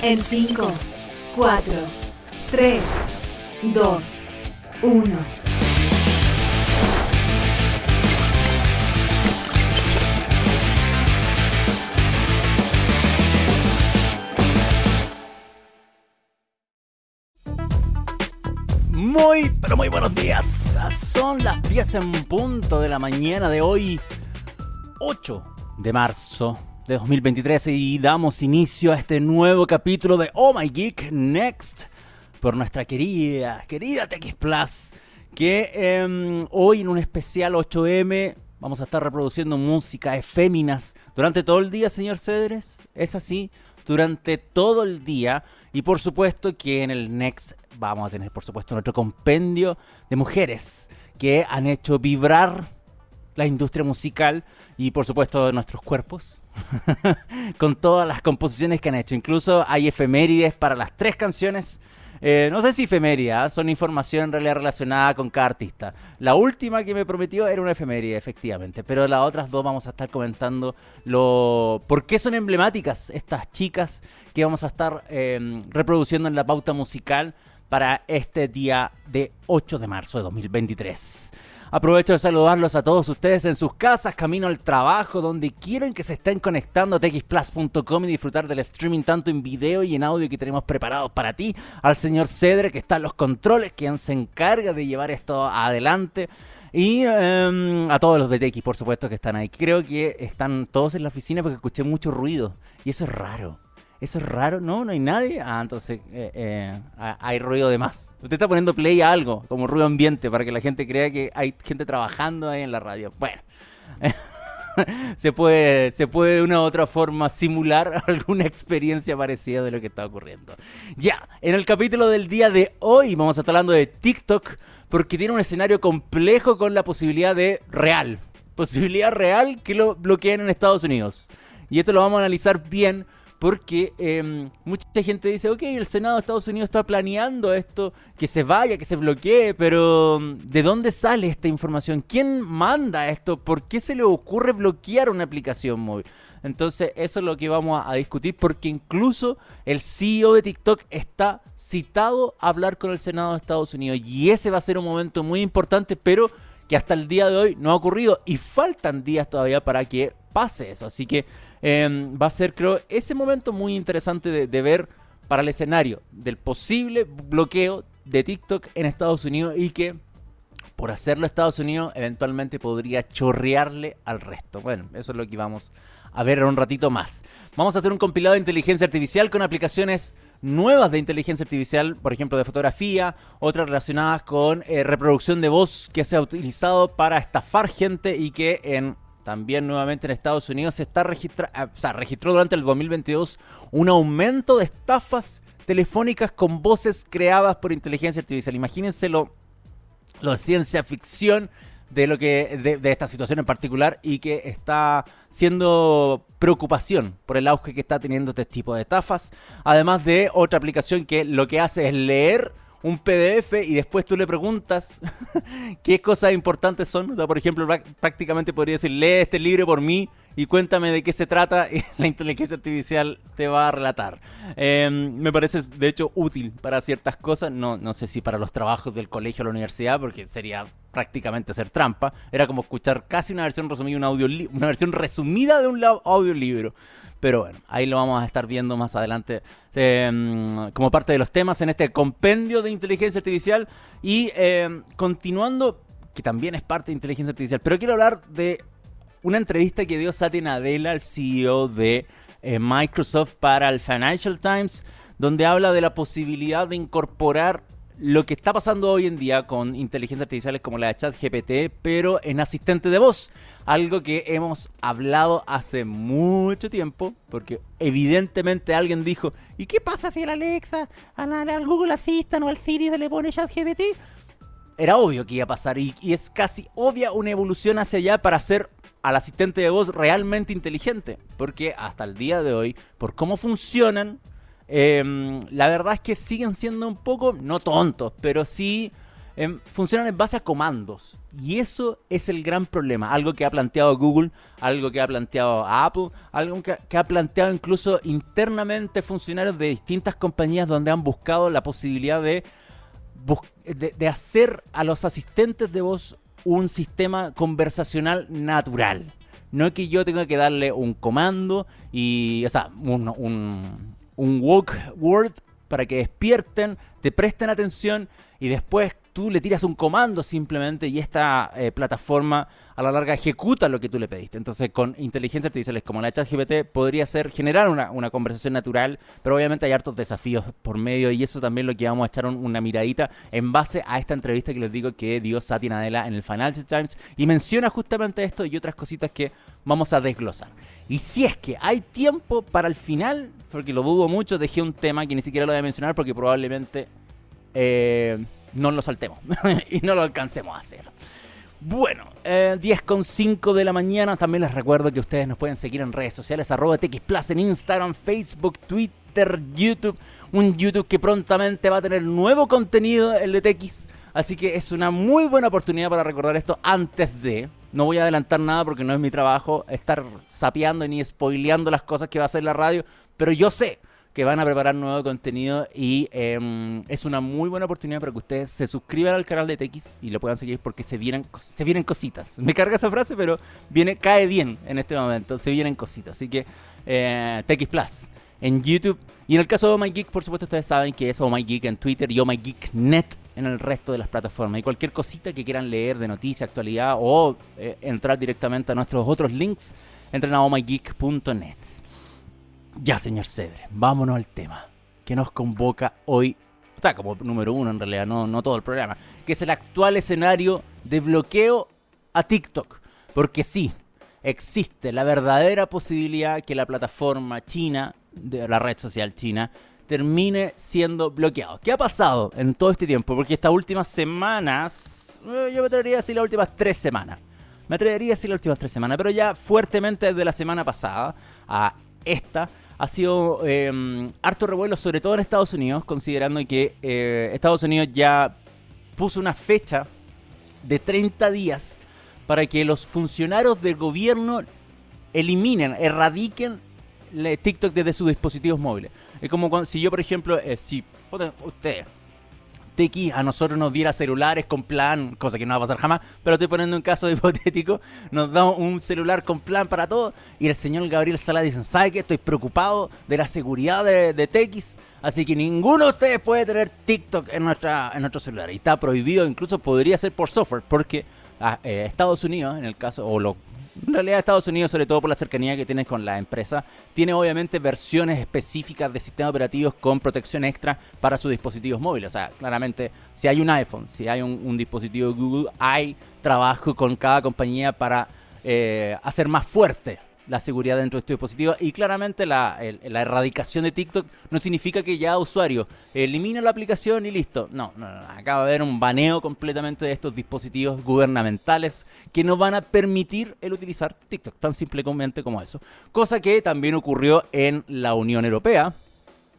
En 5, 4, 3, 2, 1. Muy, pero muy buenos días. Son las 10 en punto de la mañana de hoy, 8 de marzo de 2023 y damos inicio a este nuevo capítulo de Oh My Geek Next por nuestra querida, querida TX Plus, que em, hoy en un especial 8M vamos a estar reproduciendo música eféminas durante todo el día, señor Cedres. ¿Es así? Durante todo el día. Y por supuesto que en el Next vamos a tener, por supuesto, nuestro compendio de mujeres que han hecho vibrar la industria musical y por supuesto nuestros cuerpos con todas las composiciones que han hecho. Incluso hay efemérides para las tres canciones. Eh, no sé si efemérides, son información en realidad relacionada con cada artista. La última que me prometió era una efeméride, efectivamente, pero las otras dos vamos a estar comentando lo por qué son emblemáticas estas chicas que vamos a estar em, reproduciendo en la pauta musical para este día de 8 de marzo de 2023. Aprovecho de saludarlos a todos ustedes en sus casas, camino al trabajo, donde quieren que se estén conectando a txplus.com y disfrutar del streaming tanto en video y en audio que tenemos preparados para ti. Al señor Cedre que está en los controles, quien se encarga de llevar esto adelante. Y em, a todos los de TX, por supuesto, que están ahí. Creo que están todos en la oficina porque escuché mucho ruido. Y eso es raro. Eso es raro, ¿no? ¿No hay nadie? Ah, entonces eh, eh, hay ruido de más. Usted está poniendo play a algo, como ruido ambiente, para que la gente crea que hay gente trabajando ahí en la radio. Bueno, se, puede, se puede de una u otra forma simular alguna experiencia parecida de lo que está ocurriendo. Ya, en el capítulo del día de hoy vamos a estar hablando de TikTok, porque tiene un escenario complejo con la posibilidad de real. Posibilidad real que lo bloqueen en Estados Unidos. Y esto lo vamos a analizar bien porque em, mucha gente dice, ok, el Senado de Estados Unidos está planeando esto, que se vaya, que se bloquee, pero mm, ¿de dónde sale esta información? ¿Quién manda esto? ¿Por qué se le ocurre bloquear una aplicación móvil? Entonces, eso es lo que vamos a, discutir, porque incluso el CEO de TikTok está citado a hablar con el Senado de Estados Unidos, y ese va a ser un momento muy importante, pero que hasta el día de hoy no ha ocurrido, y faltan días todavía para que pase eso. Así que Em, va a ser, creo, ese momento muy interesante de, ver para el escenario del posible bloqueo de TikTok en Estados Unidos y que por hacerlo Estados Unidos eventualmente podría chorrearle al resto. Bueno, eso es lo que vamos a ver en un ratito más. Vamos a hacer un compilado de inteligencia artificial con aplicaciones nuevas de inteligencia artificial, por ejemplo de fotografía, otras relacionadas con eh, reproducción de voz que se ha utilizado para estafar gente y que en también nuevamente en Estados Unidos se está ah, registró durante el 2022 un aumento de estafas telefónicas con voces creadas por inteligencia artificial. Imagínense lo, lo ciencia ficción de lo que de, de, esta situación en particular y que está siendo preocupación por el auge que está teniendo este tipo de estafas. Además de otra aplicación que lo que hace es leer un PDF y después tú le preguntas qué cosas importantes son. por ejemplo, prácticamente podría decir, lee este libro por mí y cuéntame de qué se trata y la inteligencia artificial te va a relatar. Em, me parece, de hecho, útil para ciertas cosas. No, no sé si para los trabajos del colegio o la universidad, porque sería prácticamente hacer trampa. Era como escuchar casi una versión resumida, un audio una versión resumida de un audiolibro. Pero bueno, ahí lo vamos a estar viendo más adelante em, como parte de los temas en este compendio de inteligencia artificial. Y em, continuando, que también es parte de inteligencia artificial, pero quiero hablar de una entrevista que dio Satya Nadella, el CEO de eh, Microsoft, para el Financial Times, donde habla de la posibilidad de incorporar lo que está pasando hoy en día con inteligencias artificiales como la de ChatGPT, pero en asistente de voz. Algo que hemos hablado hace mucho tiempo, porque evidentemente alguien dijo, ¿y qué pasa si la Alexa, al, Google Assistant o al Siri se le pone ChatGPT? Era obvio que iba a pasar y, y es casi obvia una evolución hacia allá para hacer al asistente de voz realmente inteligente, porque hasta el día de hoy, por cómo funcionan, Em, la verdad es que siguen siendo un poco, no tontos, pero sí em, funcionan en base a comandos. Y eso es el gran problema. Algo que ha planteado Google, algo que ha planteado Apple, algo que, ha planteado incluso internamente funcionarios de distintas compañías donde han buscado la posibilidad de, de, de hacer a los asistentes de voz un sistema conversacional natural. No que yo tenga que darle un comando y, o sea, un, un, un walk word para que despierten, te presten atención y después tú le tiras un comando simplemente y esta eh, plataforma a la larga ejecuta lo que tú le pediste. Entonces con inteligencia artificial como la ChatGPT podría ser generar una, una, conversación natural, pero obviamente hay hartos desafíos por medio y eso también lo que vamos a echar un, una miradita en base a esta entrevista que les digo que dio Satya Nadella en el Financial Times y menciona justamente esto y otras cositas que vamos a desglosar. Y si es que hay tiempo para el final, porque lo dudo mucho, dejé un tema que ni siquiera lo voy a mencionar porque probablemente eh, no lo saltemos y no lo alcancemos a hacer. Bueno, eh, 10.5 de la mañana. También les recuerdo que ustedes nos pueden seguir en redes sociales, arroba TX en Instagram, Facebook, Twitter, YouTube. Un YouTube que prontamente va a tener nuevo contenido, el de TX. Así que es una muy buena oportunidad para recordar esto antes de. No voy a adelantar nada porque no es mi trabajo estar sapeando ni spoileando las cosas que va a hacer la radio. Pero yo sé que van a preparar nuevo contenido y eh, es una muy buena oportunidad para que ustedes se suscriban al canal de TX y lo puedan seguir porque se vienen, se vienen cositas. Me carga esa frase, pero viene, cae bien en este momento. Se vienen cositas. Así que eh, TX Plus en YouTube. Y en el caso de Oh My Geek, por supuesto, ustedes saben que es Oh My Geek en Twitter y Oh My Geek Net en el resto de las plataformas. Y cualquier cosita que quieran leer de noticia, actualidad o eh, entrar directamente a nuestros otros links, entren a ohmygeek.net. Ya, señor Cedre, vámonos al tema que nos convoca hoy, o sea, como número uno en realidad, no, no todo el programa, que es el actual escenario de bloqueo a TikTok. Porque sí, existe la verdadera posibilidad que la plataforma china, de la red social china, termine siendo bloqueado. ¿Qué ha pasado en todo este tiempo? Porque estas últimas semanas, eh, yo me atrevería a decir las últimas tres semanas. Me atrevería a decir las últimas tres semanas, pero ya fuertemente desde la semana pasada a esta ha sido eh, harto revuelo, sobre todo en Estados Unidos, considerando que eh, Estados Unidos ya puso una fecha de 30 días para que los funcionarios del gobierno eliminen, erradiquen TikTok desde sus dispositivos móviles. Es como cuando, si yo, por ejemplo, eh, si usted, TX, a nosotros nos diera celulares con plan, cosa que no va a pasar jamás, pero estoy poniendo un caso hipotético, nos da un celular con plan para todo y el señor Gabriel Sala dice, ¿sabe qué? Estoy preocupado de la seguridad de, de TX, así que ninguno de ustedes puede tener TikTok en, nuestra, en nuestro celular. Y está prohibido, incluso podría ser por software, porque a, eh, Estados Unidos, en el caso, o lo en realidad Estados Unidos, sobre todo por la cercanía que tienes con la empresa, tiene obviamente versiones específicas de sistemas operativos con protección extra para sus dispositivos móviles. O sea, claramente, si hay un iPhone, si hay un, dispositivo Google, hay trabajo con cada compañía para eh, hacer más fuerte la seguridad dentro de estos dispositivos y claramente la, erradicación de TikTok no significa que ya usuario elimina la aplicación y listo. No, no, no, acaba de haber un baneo completamente de estos dispositivos gubernamentales que no van a permitir el utilizar TikTok, tan simplemente como eso. Cosa que también ocurrió en la Unión Europea.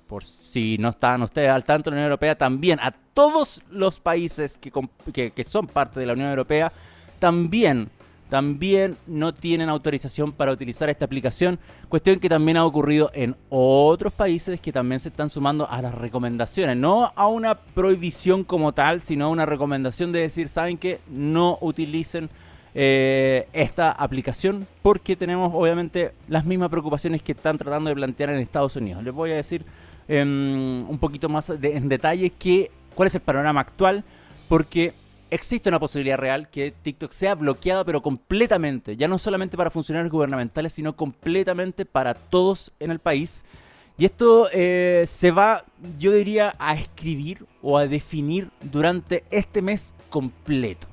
Por si no están ustedes al tanto, la Unión Europea también, a todos los países que son parte de la Unión Europea, también también no tienen autorización para utilizar esta aplicación, cuestión que también ha ocurrido en otros países que también se están sumando a las recomendaciones, no a una prohibición como tal, sino a una recomendación de decir, saben que no utilicen eh, esta aplicación porque tenemos obviamente las mismas preocupaciones que están tratando de plantear en Estados Unidos. Les voy a decir eh, un poquito más en detalle que, cuál es el panorama actual, porque existe una posibilidad real que TikTok sea bloqueado, pero completamente, ya no solamente para funcionarios gubernamentales, sino completamente para todos en el país. Y esto eh, se va, yo diría, a escribir o a definir durante este mes completo.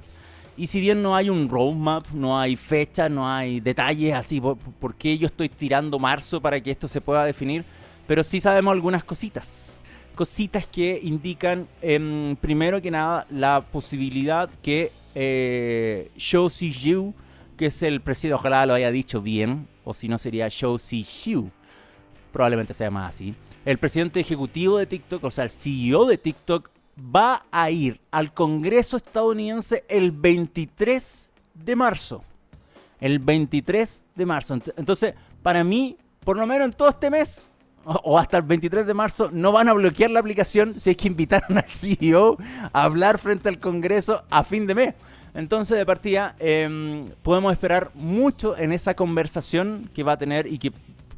Y si bien no hay un roadmap, no hay fecha, no hay detalles así, por, por qué yo estoy tirando marzo para que esto se pueda definir, pero sí sabemos algunas cositas cositas que indican, eh, primero que nada, la posibilidad que eh, Shou Si-yu, que es el presidente, ojalá lo haya dicho bien, o si no sería Shou Si-xiu, probablemente se llama así, el presidente ejecutivo de TikTok, o sea, el CEO de TikTok, va a ir al Congreso estadounidense el 23 de marzo. El 23 de marzo. Entonces, para mí, por lo menos en todo este mes, o hasta el 23 de marzo, no van a bloquear la aplicación si es que invitaron al CEO a hablar frente al Congreso a fin de mes. Entonces, de partida, em, podemos esperar mucho en esa conversación que va a tener y que,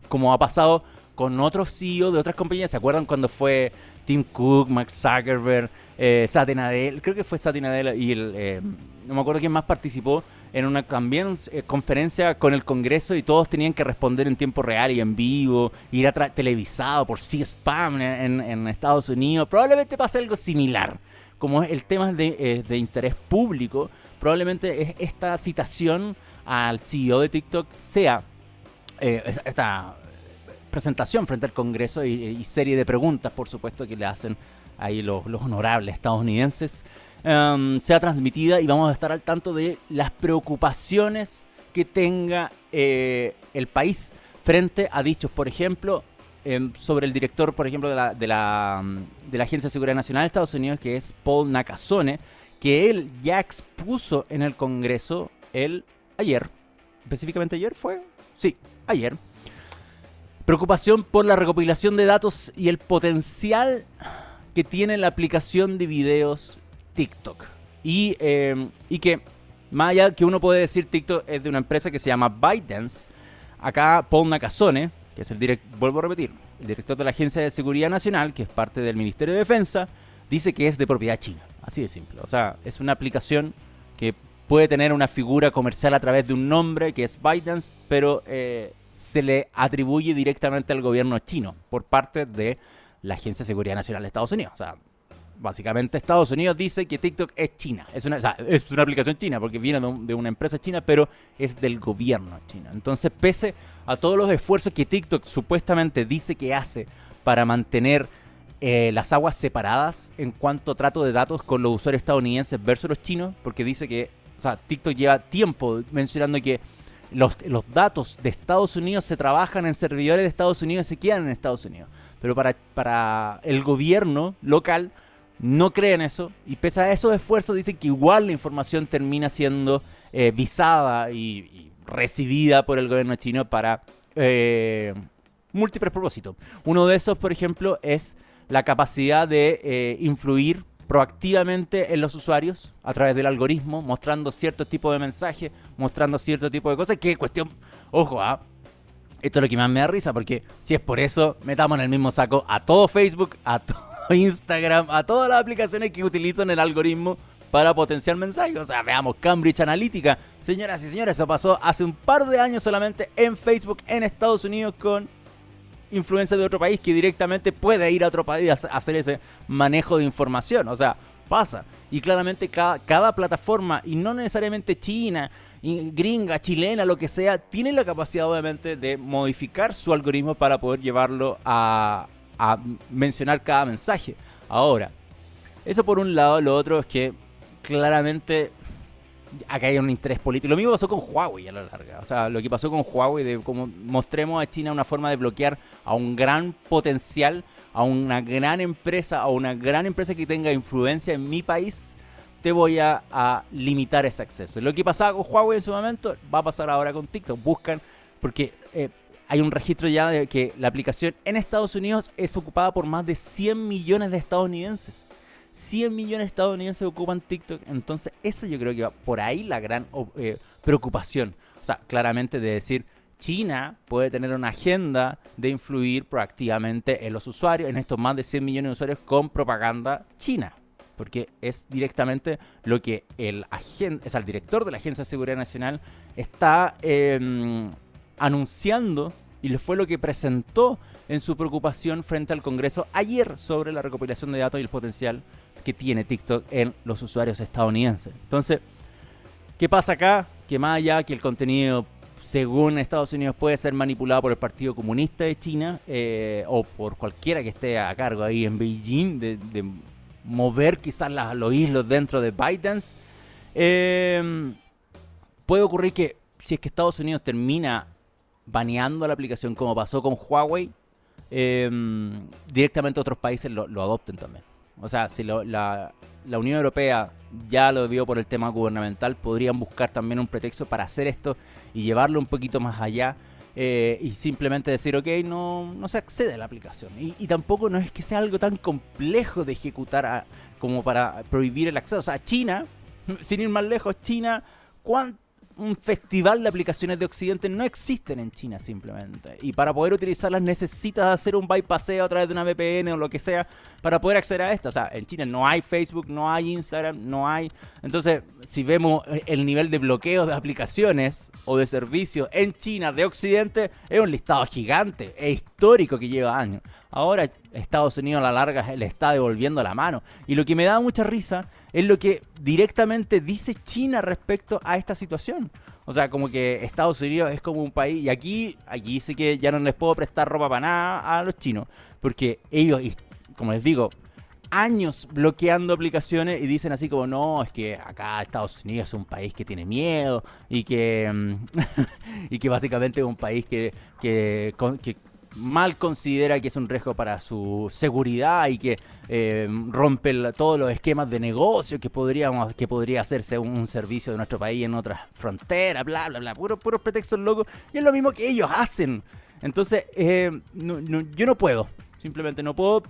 como ha pasado con otros CEO de otras compañías, ¿se acuerdan cuando fue Tim Cook, Mark Zuckerberg, eh, Satya? Creo que fue Satya Nadella y el, em, no me acuerdo quién más participó en una también eh, conferencia con el Congreso y todos tenían que responder en tiempo real y en vivo, ir a televisado por C-SPAM en, Estados Unidos. Probablemente pase algo similar. Como el tema de, eh, de interés público, probablemente esta citación al CEO de TikTok sea eh, esta presentación frente al Congreso y, serie de preguntas, por supuesto, que le hacen ahí los, honorables estadounidenses, um, sea transmitida y vamos a estar al tanto de las preocupaciones que tenga eh, el país frente a dichos, por ejemplo, em, sobre el director, por ejemplo, de la, la, de la Agencia de Seguridad Nacional de Estados Unidos, que es Paul Nakasone, que él ya expuso en el Congreso el ayer. Específicamente ayer fue. Sí, ayer. Preocupación por la recopilación de datos y el potencial que tiene la aplicación de videos TikTok. Y, em, y que, más allá que uno puede decir TikTok es de una empresa que se llama ByteDance, acá Paul Nakasone, que es el director, vuelvo a repetir, el director de la Agencia de Seguridad Nacional, que es parte del Ministerio de Defensa, dice que es de propiedad china. Así de simple. O sea, es una aplicación que puede tener una figura comercial a través de un nombre que es ByteDance, pero eh, se le atribuye directamente al gobierno chino por parte de la Agencia de Seguridad Nacional de Estados Unidos. O sea, básicamente Estados Unidos dice que TikTok es China. Es una, o sea, es una aplicación china porque viene de, una empresa china, pero es del gobierno chino. Entonces, pese a todos los esfuerzos que TikTok supuestamente dice que hace para mantener eh, las aguas separadas en cuanto a trato de datos con los usuarios estadounidenses versus los chinos, porque dice que, o sea, TikTok lleva tiempo mencionando que los, los datos de Estados Unidos se trabajan en servidores de Estados Unidos y se quedan en Estados Unidos. Pero para, para el gobierno local no creen eso y pese a esos esfuerzos dicen que igual la información termina siendo eh, visada y, recibida por el gobierno chino para eh, múltiples propósitos. Uno de esos, por ejemplo, es la capacidad de eh, influir proactivamente en los usuarios a través del algoritmo, mostrando cierto tipo de mensajes, mostrando cierto tipo de cosas, que es cuestión, ojo, ¿ah? esto es lo que más me da risa, porque si es por eso, metamos en el mismo saco a todo Facebook, a todo Instagram, a todas las aplicaciones que utilizan el algoritmo para potenciar mensajes. O sea, veamos Cambridge Analytica. Señoras y señores, eso pasó hace un par de años solamente en Facebook en Estados Unidos con influencia de otro país que directamente puede ir a otro país a hacer ese manejo de información. O sea, pasa. Y claramente cada, cada plataforma, y no necesariamente China, gringa, chilena, lo que sea, tiene la capacidad obviamente de modificar su algoritmo para poder llevarlo a, a mencionar cada mensaje. Ahora, eso por un lado, lo otro es que claramente acá hay un interés político. Lo mismo pasó con Huawei a la larga. O sea, lo que pasó con Huawei, de cómo mostremos a China una forma de bloquear a un gran potencial, a una gran empresa, a una gran empresa que tenga influencia en mi país, te voy a, limitar ese acceso. Lo que pasaba con Huawei en su momento va a pasar ahora con TikTok. Buscan, porque eh, hay un registro ya de que la aplicación en Estados Unidos es ocupada por más de 100 millones de estadounidenses. 100 millones de estadounidenses ocupan TikTok. Entonces, esa yo creo que va por ahí la gran eh, preocupación. O sea, claramente de decir, China puede tener una agenda de influir proactivamente en los usuarios, en estos más de 100 millones de usuarios con propaganda china. Porque es directamente lo que el, es el director de la Agencia de Seguridad Nacional está em, anunciando y fue lo que presentó en su preocupación frente al Congreso ayer sobre la recopilación de datos y el potencial que tiene TikTok en los usuarios estadounidenses. Entonces, ¿qué pasa acá? Que más allá que el contenido, según Estados Unidos, puede ser manipulado por el Partido Comunista de China eh, o por cualquiera que esté a cargo ahí en Beijing de, mover quizás los hilos dentro de ByteDance, eh, puede ocurrir que si es que Estados Unidos termina baneando la aplicación como pasó con Huawei, eh, directamente otros países lo adopten también. O sea, si la, la Unión Europea ya lo vio por el tema gubernamental, podrían buscar también un pretexto para hacer esto y llevarlo un poquito más allá. Eh, y simplemente decir, ok, no, no se accede a la aplicación. Y, tampoco no es que sea algo tan complejo de ejecutar como para prohibir el acceso. O sea, China, sin ir más lejos, China, ¿cuánto? Un festival de aplicaciones de Occidente no existen en China simplemente. Y para poder utilizarlas necesitas hacer un bypasseo a través de una VPN o lo que sea para poder acceder a esto. O sea, en China no hay Facebook, no hay Instagram, no hay... Entonces, si vemos el nivel de bloqueo de aplicaciones o de servicios en China de Occidente, es un listado gigante, es histórico que lleva años. Ahora Estados Unidos a la larga le está devolviendo la mano. Y lo que me da mucha risa es lo que directamente dice China respecto a esta situación. O sea, como que Estados Unidos es como un país, y aquí, aquí sí que ya no les puedo prestar ropa para nada a los chinos, porque ellos, como les digo, años bloqueando aplicaciones y dicen así como, no, es que acá Estados Unidos es un país que tiene miedo y que, mm, y que básicamente es un país que, que mal considera que es un riesgo para su seguridad y que eh, rompe todos los esquemas de negocio que podríamos que podría hacerse un, servicio de nuestro país en otras fronteras, bla, bla, bla, puros puro pretextos locos. Y es lo mismo que ellos hacen. Entonces, eh, yo no puedo, simplemente no puedo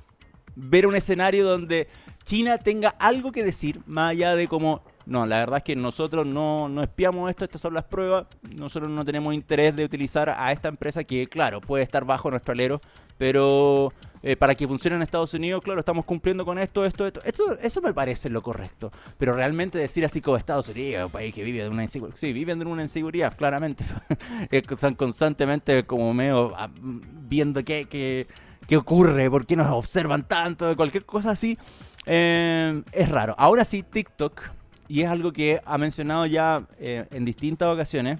ver un escenario donde China tenga algo que decir, más allá de como no, la verdad es que nosotros no, no espiamos esto, estas son las pruebas. Nosotros no tenemos interés de utilizar a esta empresa que, claro, puede estar bajo nuestro alero, pero eh, para que funcione en Estados Unidos, claro, estamos cumpliendo con esto, esto, esto. Eso me parece lo correcto. Pero realmente decir así como Estados Unidos, un país que vive de una inseguridad. Sí, viven de una inseguridad, claramente. Están constantemente como medio ah, viendo qué, qué, qué ocurre, por qué nos observan tanto, cualquier cosa así. Eh, es raro. Ahora sí, TikTok y es algo que ha mencionado ya eh, en distintas ocasiones,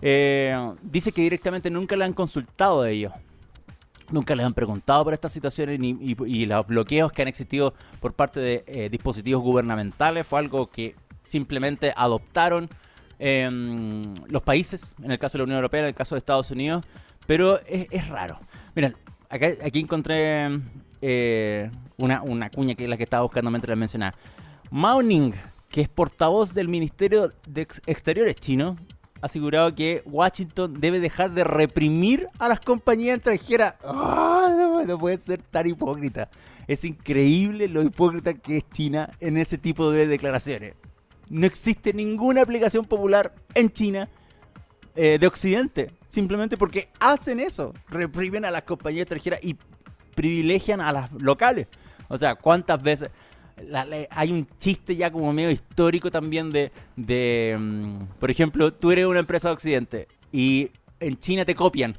eh, dice que directamente nunca le han consultado de ellos. Nunca les han preguntado por estas situaciones y, los bloqueos que han existido por parte de eh, dispositivos gubernamentales fue algo que simplemente adoptaron em, los países, en el caso de la Unión Europea, en el caso de Estados Unidos, pero es, raro. Miren, aquí encontré una, una cuña que es la que estaba buscando mientras mencionaba. Mao Ning, que es portavoz del Ministerio de Exteriores chino, asegurado que Washington debe dejar de reprimir a las compañías extranjeras. ¡Ah! no, puede ser tan hipócrita. Es increíble lo hipócrita que es China en ese tipo de declaraciones. No existe ninguna aplicación popular en China eh, de Occidente. Simplemente porque hacen eso. Reprimen a las compañías extranjeras y privilegian a las locales. O sea, ¿cuántas veces? Hay un chiste ya como medio histórico también de, mm, por ejemplo, tú eres una empresa de Occidente y en China te copian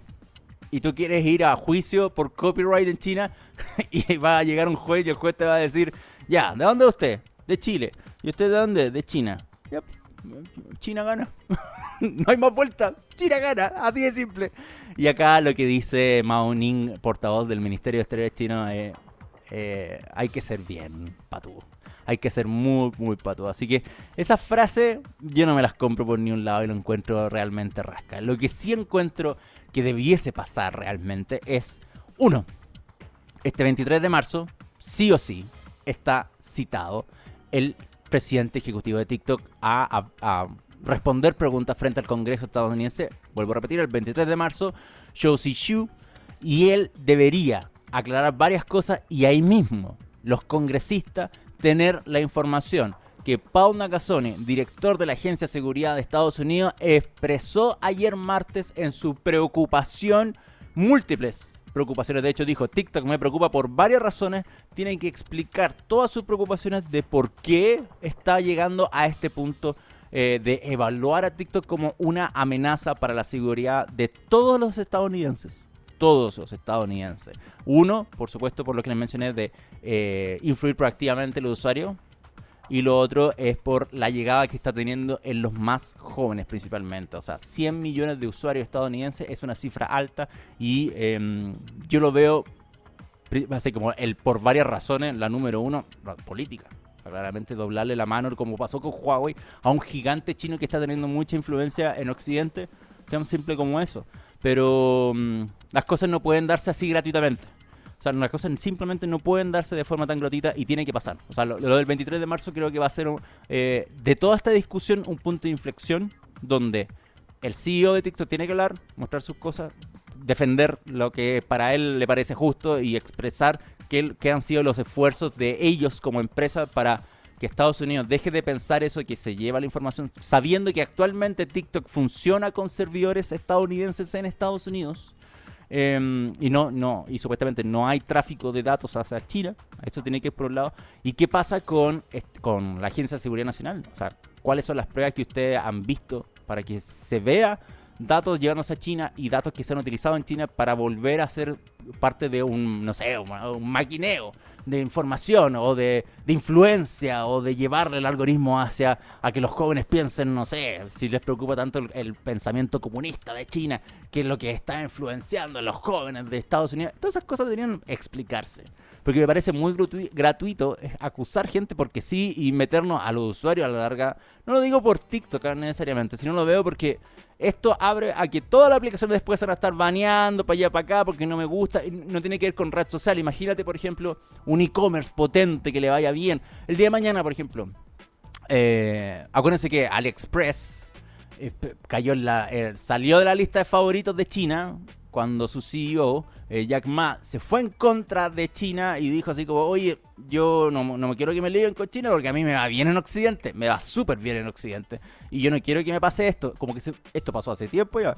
y tú quieres ir a juicio por copyright en China y va a llegar un juez y el juez te va a decir, ya, ¿de dónde usted? De Chile. ¿Y usted de dónde? De China. China gana. no hay más vuelta. China gana. Así de simple. Y acá lo que dice Mao Ning, portavoz del Ministerio de Exteriores chino, es eh, hay que ser bien patú. Hay que ser muy, muy patú. Así que esa frase yo no me las compro por ni un lado y lo encuentro realmente rasca. Lo que sí encuentro que debiese pasar realmente es, uno, este 23 de marzo, sí o sí, está citado el presidente ejecutivo de TikTok a, responder preguntas frente al Congreso estadounidense. Vuelvo a repetir, el 23 de marzo, Shou Shu, y él debería aclarar varias cosas y ahí mismo los congresistas tener la información que Paul Nakasone, director de la Agencia de Seguridad de Estados Unidos, expresó ayer martes en su preocupación múltiples preocupaciones. De hecho, dijo, TikTok me preocupa por varias razones. Tienen que explicar todas sus preocupaciones de por qué está llegando a este punto eh, de evaluar a TikTok como una amenaza para la seguridad de todos los estadounidenses todos los estadounidenses. Uno, por supuesto, por lo que les mencioné, de eh, influir proactivamente el usuario. Y lo otro es por la llegada que está teniendo en los más jóvenes principalmente. O sea, 100 millones de usuarios estadounidenses es una cifra alta y em, yo lo veo así como el por varias razones, la número uno, política. Claramente doblarle la mano, como pasó con Huawei, a un gigante chino que está teniendo mucha influencia en Occidente, tan simple como eso. Pero mm, las cosas no pueden darse así gratuitamente. O sea, las cosas simplemente no pueden darse de forma tan gratuita y tiene que pasar. O sea, lo, del 23 de marzo creo que va a ser, eh, de toda esta discusión, un punto de inflexión donde el CEO de TikTok tiene que hablar, mostrar sus cosas, defender lo que para él le parece justo y expresar qué, han sido los esfuerzos de ellos como empresa para que Estados Unidos deje de pensar eso, que se lleva la información, sabiendo que actualmente TikTok funciona con servidores estadounidenses en Estados Unidos. Em, y no, no, y supuestamente no hay tráfico de datos hacia China. Eso tiene que ir por un lado. ¿Y qué pasa con, con la Agencia de Seguridad Nacional? O sea, ¿cuáles son las pruebas que ustedes han visto para que se vea datos llevándose a China y datos que se han utilizado en China para volver a ser parte de un, no sé, un, maquineo de información o de, influencia o de llevarle el algoritmo hacia a que los jóvenes piensen, no sé, si les preocupa tanto el, pensamiento comunista de China, que es lo que está influenciando a los jóvenes de Estados Unidos. Todas esas cosas deberían explicarse. Porque me parece muy gratuito acusar gente porque sí y meternos a los usuarios a la larga. No lo digo por TikTok necesariamente, sino lo veo porque esto abre a que todas las aplicaciones después van a estar baneando para allá para acá porque no me gusta. No tiene que ver con red social. Imagínate, por ejemplo, un e-commerce potente que le vaya bien. El día de mañana, por ejemplo, eh, acuérdense que AliExpress eh, cayó en la, eh, salió de la lista de favoritos de China cuando su CEO, eh, Jack Ma, se fue en contra de China y dijo así como, oye, yo no, me quiero que me líen con China porque a mí me va bien en Occidente, me va súper bien en Occidente. Y yo no quiero que me pase esto, como que esto pasó hace tiempo ya.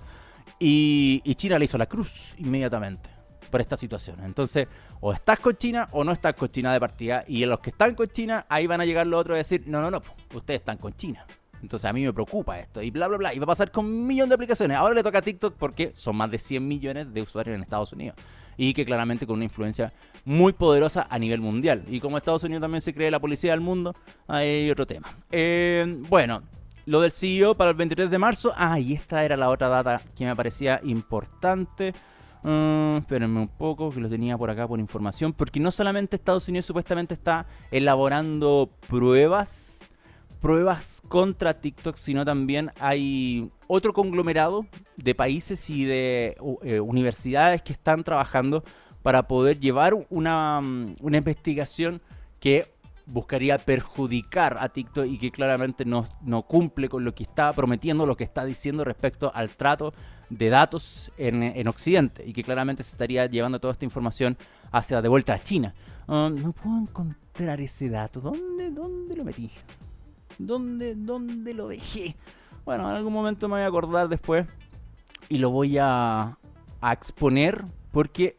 Y, China le hizo la cruz inmediatamente por esta situación. Entonces, o estás con China o no estás con China de partida. Y en los que están con China, ahí van a llegar los otros a decir, no, no, no, ustedes están con China. Entonces a mí me preocupa esto y bla, bla, bla. Y va a pasar con un millón de aplicaciones. Ahora le toca a TikTok porque son más de 100 millones de usuarios en Estados Unidos. Y que claramente con una influencia muy poderosa a nivel mundial. Y como Estados Unidos también se cree la policía del mundo, hay otro tema. Eh, bueno, lo del CEO para el 23 de marzo. Ah, y esta era la otra data que me parecía importante. Uh, espérenme un poco, que lo tenía por acá por información. Porque no solamente Estados Unidos supuestamente está elaborando pruebas pruebas contra TikTok, sino también hay otro conglomerado de países y de eh, universidades que están trabajando para poder llevar una, mm, una, investigación que buscaría perjudicar a TikTok y que claramente no, no, cumple con lo que está prometiendo, lo que está diciendo respecto al trato de datos en, en Occidente y que claramente se estaría llevando toda esta información hacia de vuelta a China. Ah, no puedo encontrar ese dato. ¿Dónde, dónde lo metí? ¿Dónde, ¿Dónde lo dejé? Bueno, en algún momento me voy a acordar después y lo voy a, a exponer porque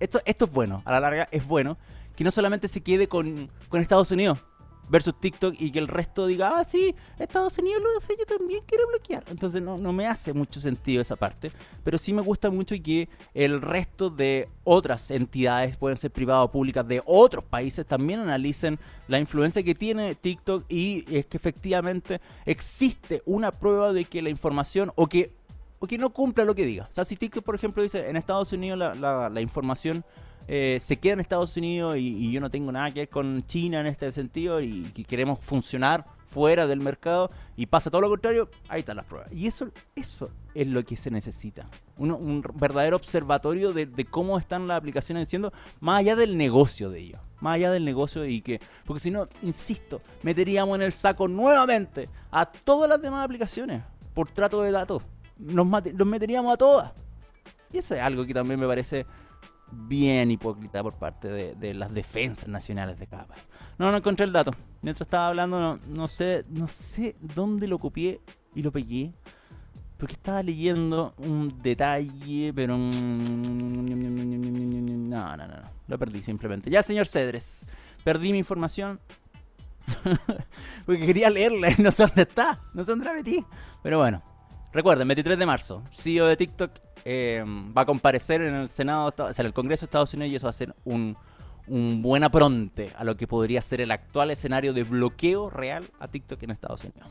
esto, esto es bueno, a la larga es bueno que no solamente se quede con, con Estados Unidos, versus TikTok y que el resto diga, ah, sí, Estados Unidos lo hace, yo también quiero bloquear. Entonces no, no me hace mucho sentido esa parte, pero sí me gusta mucho que el resto de otras entidades, pueden ser privadas o públicas, de otros países también analicen la influencia que tiene TikTok y es que efectivamente existe una prueba de que la información o que, o que no cumpla lo que diga. O sea, si TikTok, por ejemplo, dice en Estados Unidos la, la, la información eh, se queda en Estados Unidos y, yo no tengo nada que ver con China en este sentido y, queremos funcionar fuera del mercado y pasa todo lo contrario, ahí están las pruebas. Y eso, eso es lo que se necesita. un verdadero observatorio de, cómo están las aplicaciones siendo, más allá del negocio de ellos. Más allá del negocio y que. Porque si no, insisto, meteríamos en el saco nuevamente a todas las demás aplicaciones por trato de datos. Nos, los meteríamos a todas. Y eso es algo que también me parece bien hipócrita por parte de, las defensas nacionales de cada. No, no encontré el dato. Mientras estaba hablando, no, sé, no sé dónde lo copié y lo pegué. Porque estaba leyendo un detalle, pero... No, no, no, no. Lo perdí simplemente. Ya, señor Cedres. Perdí mi información. porque quería leerla no sé dónde está. No sé dónde la metí. Pero bueno. Recuerden, 23 de marzo. CEO de TikTok Em, va a comparecer en el Senado, o sea, en el Congreso de Estados Unidos y eso va a ser un, un buen apronte a lo que podría ser el actual escenario de bloqueo real a TikTok en Estados Unidos.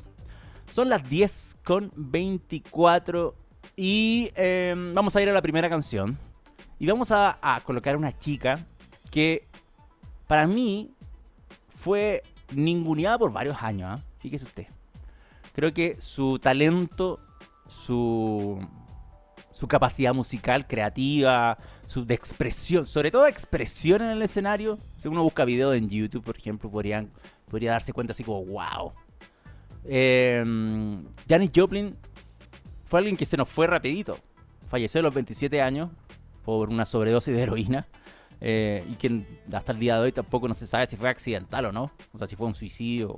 Son las 10 con 24 y em, vamos a ir a la primera canción. Y vamos a, a colocar una chica que para mí fue ninguneada por varios años. ¿eh? Fíjese usted. Creo que su talento, su su capacidad musical, creativa, su de expresión, sobre todo expresión en el escenario. Si uno busca videos en YouTube, por ejemplo, podrían, podría darse cuenta así como, wow. Eh, Janis Joplin fue alguien que se nos fue rapidito. Falleció a los 27 años por una sobredosis de heroína. Eh, y que hasta el día de hoy tampoco no se sabe si fue accidental o no. O sea, si fue un suicidio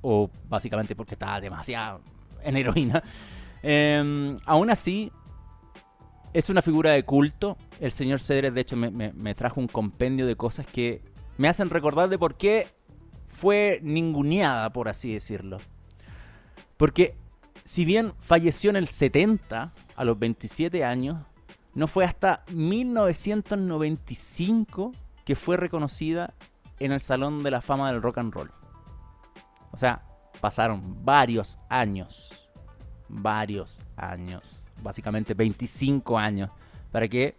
o básicamente porque estaba demasiado en heroína. Eh, aún así, es una figura de culto. El señor Cedres, de hecho, me, me, trajo un compendio de cosas que me hacen recordar de por qué fue ninguneada, por así decirlo. Porque si bien falleció en el 70, a los 27 años, no fue hasta 1995 que fue reconocida en el Salón de la Fama del Rock and Roll. O sea, pasaron varios años, varios años, básicamente 25 años, para que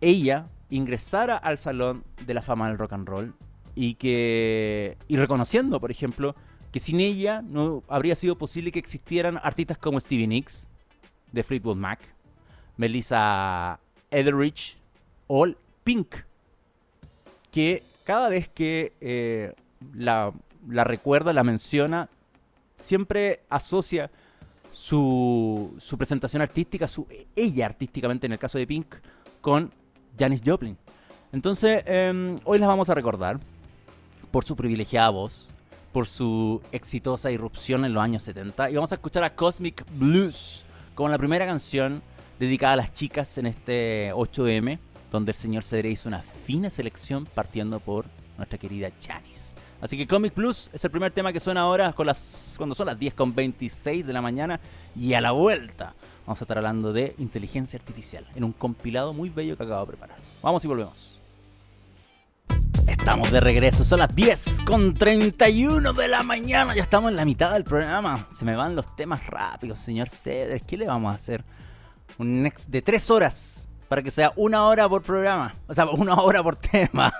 ella ingresara al Salón de la Fama del Rock and Roll y que y reconociendo, por ejemplo, que sin ella no habría sido posible que existieran artistas como Stevie Nicks de Fleetwood Mac, Melissa Etheridge o Pink, que cada vez que eh, la, recuerda, la menciona, siempre asocia su, presentación artística, su, ella artísticamente en el caso de Pink, con Janis Joplin. Entonces, em, hoy las vamos a recordar por su privilegiada voz, por su exitosa irrupción en los años 70, y vamos a escuchar a Cosmic Blues con la primera canción dedicada a las chicas en este 8M, donde el señor Cedre hizo una fina selección partiendo por nuestra querida Janis. Así que Comic Plus es el primer tema que suena ahora con las, cuando son las 10.26 de la mañana y a la vuelta vamos a estar hablando de inteligencia artificial en un compilado muy bello que acabo de preparar. Vamos y volvemos. Estamos de regreso, son las 10 con 31 de la mañana, ya estamos en la mitad del programa. Se me van los temas rápidos, señor Cedres, ¿qué le vamos a hacer? Un next de 3 horas, para que sea una hora por programa, o sea, una hora por tema.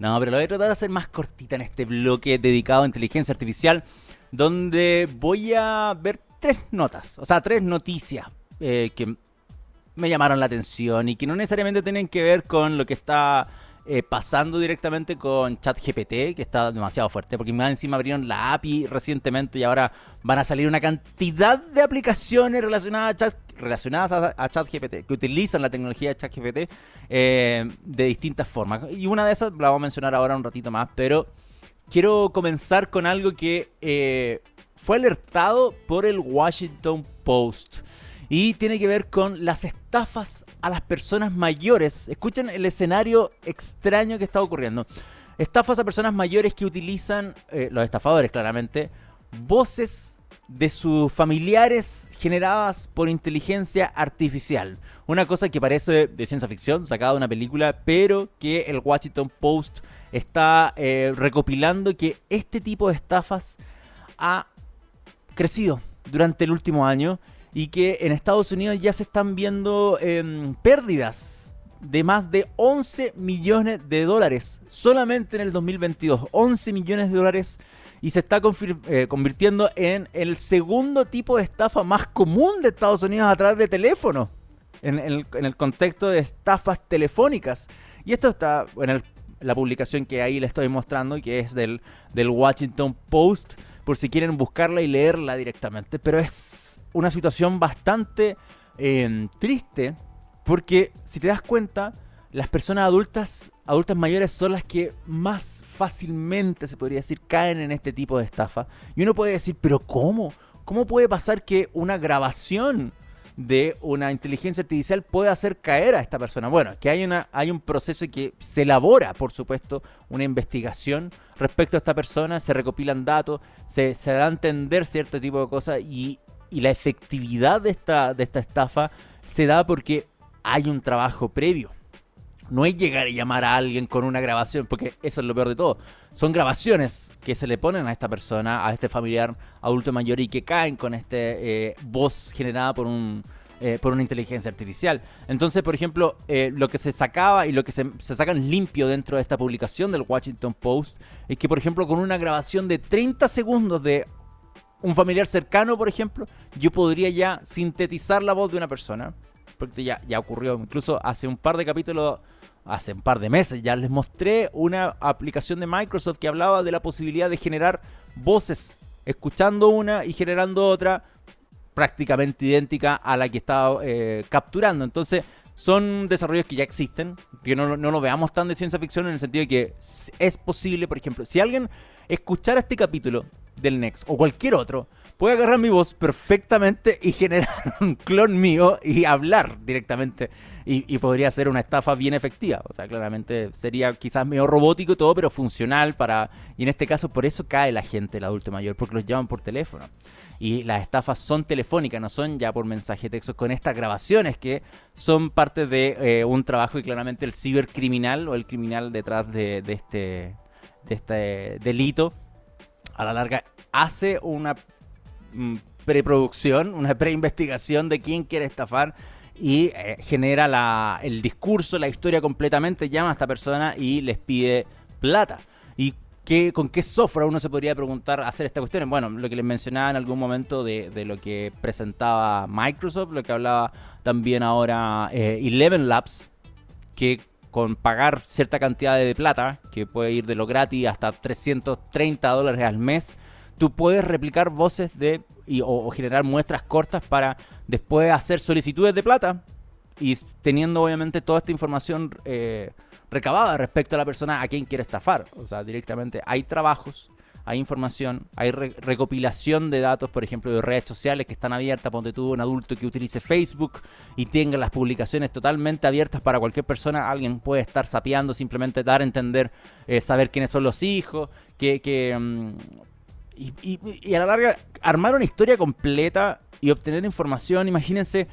No, pero lo voy a tratar de hacer más cortita en este bloque dedicado a inteligencia artificial, donde voy a ver tres notas, o sea, tres noticias eh, que me llamaron la atención y que no necesariamente tienen que ver con lo que está eh, pasando directamente con ChatGPT, que está demasiado fuerte, porque más encima abrieron la API recientemente y ahora van a salir una cantidad de aplicaciones relacionadas a, chat, relacionadas a, ChatGPT, que utilizan la tecnología de ChatGPT eh, de distintas formas. Y una de esas la vamos a mencionar ahora un ratito más, pero quiero comenzar con algo que eh, fue alertado por el Washington Post y tiene que ver con las estafas a las personas mayores. Escuchen el escenario extraño que está ocurriendo. Estafas a personas mayores que utilizan, eh, los estafadores claramente, voces de sus familiares generadas por inteligencia artificial. Una cosa que parece de ciencia ficción, sacada de una película, pero que el Washington Post está eh, recopilando que este tipo de estafas ha crecido durante el último año y que en Estados Unidos ya se están viendo em, pérdidas de más de 11 millones de dólares solamente en el 2022. 11 millones de dólares y se está eh, convirtiendo en el segundo tipo de estafa más común de Estados Unidos a través de teléfono. En, el, contexto de estafas telefónicas. Y esto está en la publicación que ahí le estoy mostrando, que es del, del Washington Post, por si quieren buscarla y leerla directamente. Pero es una situación bastante em, triste porque si te das cuenta, las personas adultas, adultas mayores son las que más fácilmente, se podría decir, caen en este tipo de estafa. Y uno puede decir, pero ¿cómo? ¿Cómo puede pasar que una grabación de una inteligencia artificial pueda hacer caer a esta persona? Bueno, que hay, una, hay un proceso que se elabora, por supuesto, una investigación respecto a esta persona, se recopilan datos, se, se da a entender cierto tipo de cosas y y la efectividad de esta, de esta estafa se da porque hay un trabajo previo. No es llegar y llamar a alguien con una grabación, porque eso es lo peor de todo. Son grabaciones que se le ponen a esta persona, a este familiar adulto mayor y que caen con este eh, voz generada por un, eh, por una inteligencia artificial. Entonces, por ejemplo, eh, lo que se sacaba y lo que se, se, sacan limpio dentro de esta publicación del Washington Post es que, por ejemplo, con una grabación de 30 segundos de un familiar cercano, por ejemplo, yo podría ya sintetizar la voz de una persona porque ya, ya ocurrió. Incluso hace un par de capítulos, hace un par de meses, ya les mostré una aplicación de Microsoft que hablaba de la posibilidad de generar voces, escuchando una y generando otra prácticamente idéntica a la que estaba eh, capturando. Entonces, son desarrollos que ya existen, que no, no lo veamos tan de ciencia ficción en el sentido de que es posible, por ejemplo, si alguien escuchara este capítulo del Next o cualquier otro, puede agarrar mi voz perfectamente y generar un clon mío y hablar directamente. Y, podría ser una estafa bien efectiva. O sea, claramente sería quizás medio robótico y todo, pero funcional para... Y en este caso, por eso cae la gente, el adulto mayor, porque los llaman por teléfono. Y las estafas son telefónicas, no son ya por mensaje de texto, con estas grabaciones que son parte de eh, un trabajo y claramente el cibercriminal o el criminal detrás de, este, de este delito, a la larga hace una Mm, preproducción, una preinvestigación de quién quiere estafar y eh, genera el discurso, la historia completamente, llama a esta persona y les pide plata. ¿Y qué, con qué software uno se podría preguntar hacer esta cuestión? Bueno, lo que les mencionaba en algún momento de, lo que presentaba Microsoft, lo que hablaba también ahora eh, Eleven Labs, que con pagar cierta cantidad de plata, que puede ir de lo gratis hasta 330 dólares al mes, tú puedes replicar voces de o, generar muestras cortas para después hacer solicitudes de plata y teniendo obviamente toda esta información eh, recabada respecto a la persona a quien quiere estafar. O sea, directamente hay trabajos, hay información, hay recopilación de datos, por ejemplo, de redes sociales que están abiertas, donde tú un adulto que utilice Facebook y tenga las publicaciones totalmente abiertas para cualquier persona, alguien puede estar sapeando, simplemente dar a entender, eh, saber quiénes son los hijos, que, mm, y, a la larga armar una historia completa y obtener información, imagínense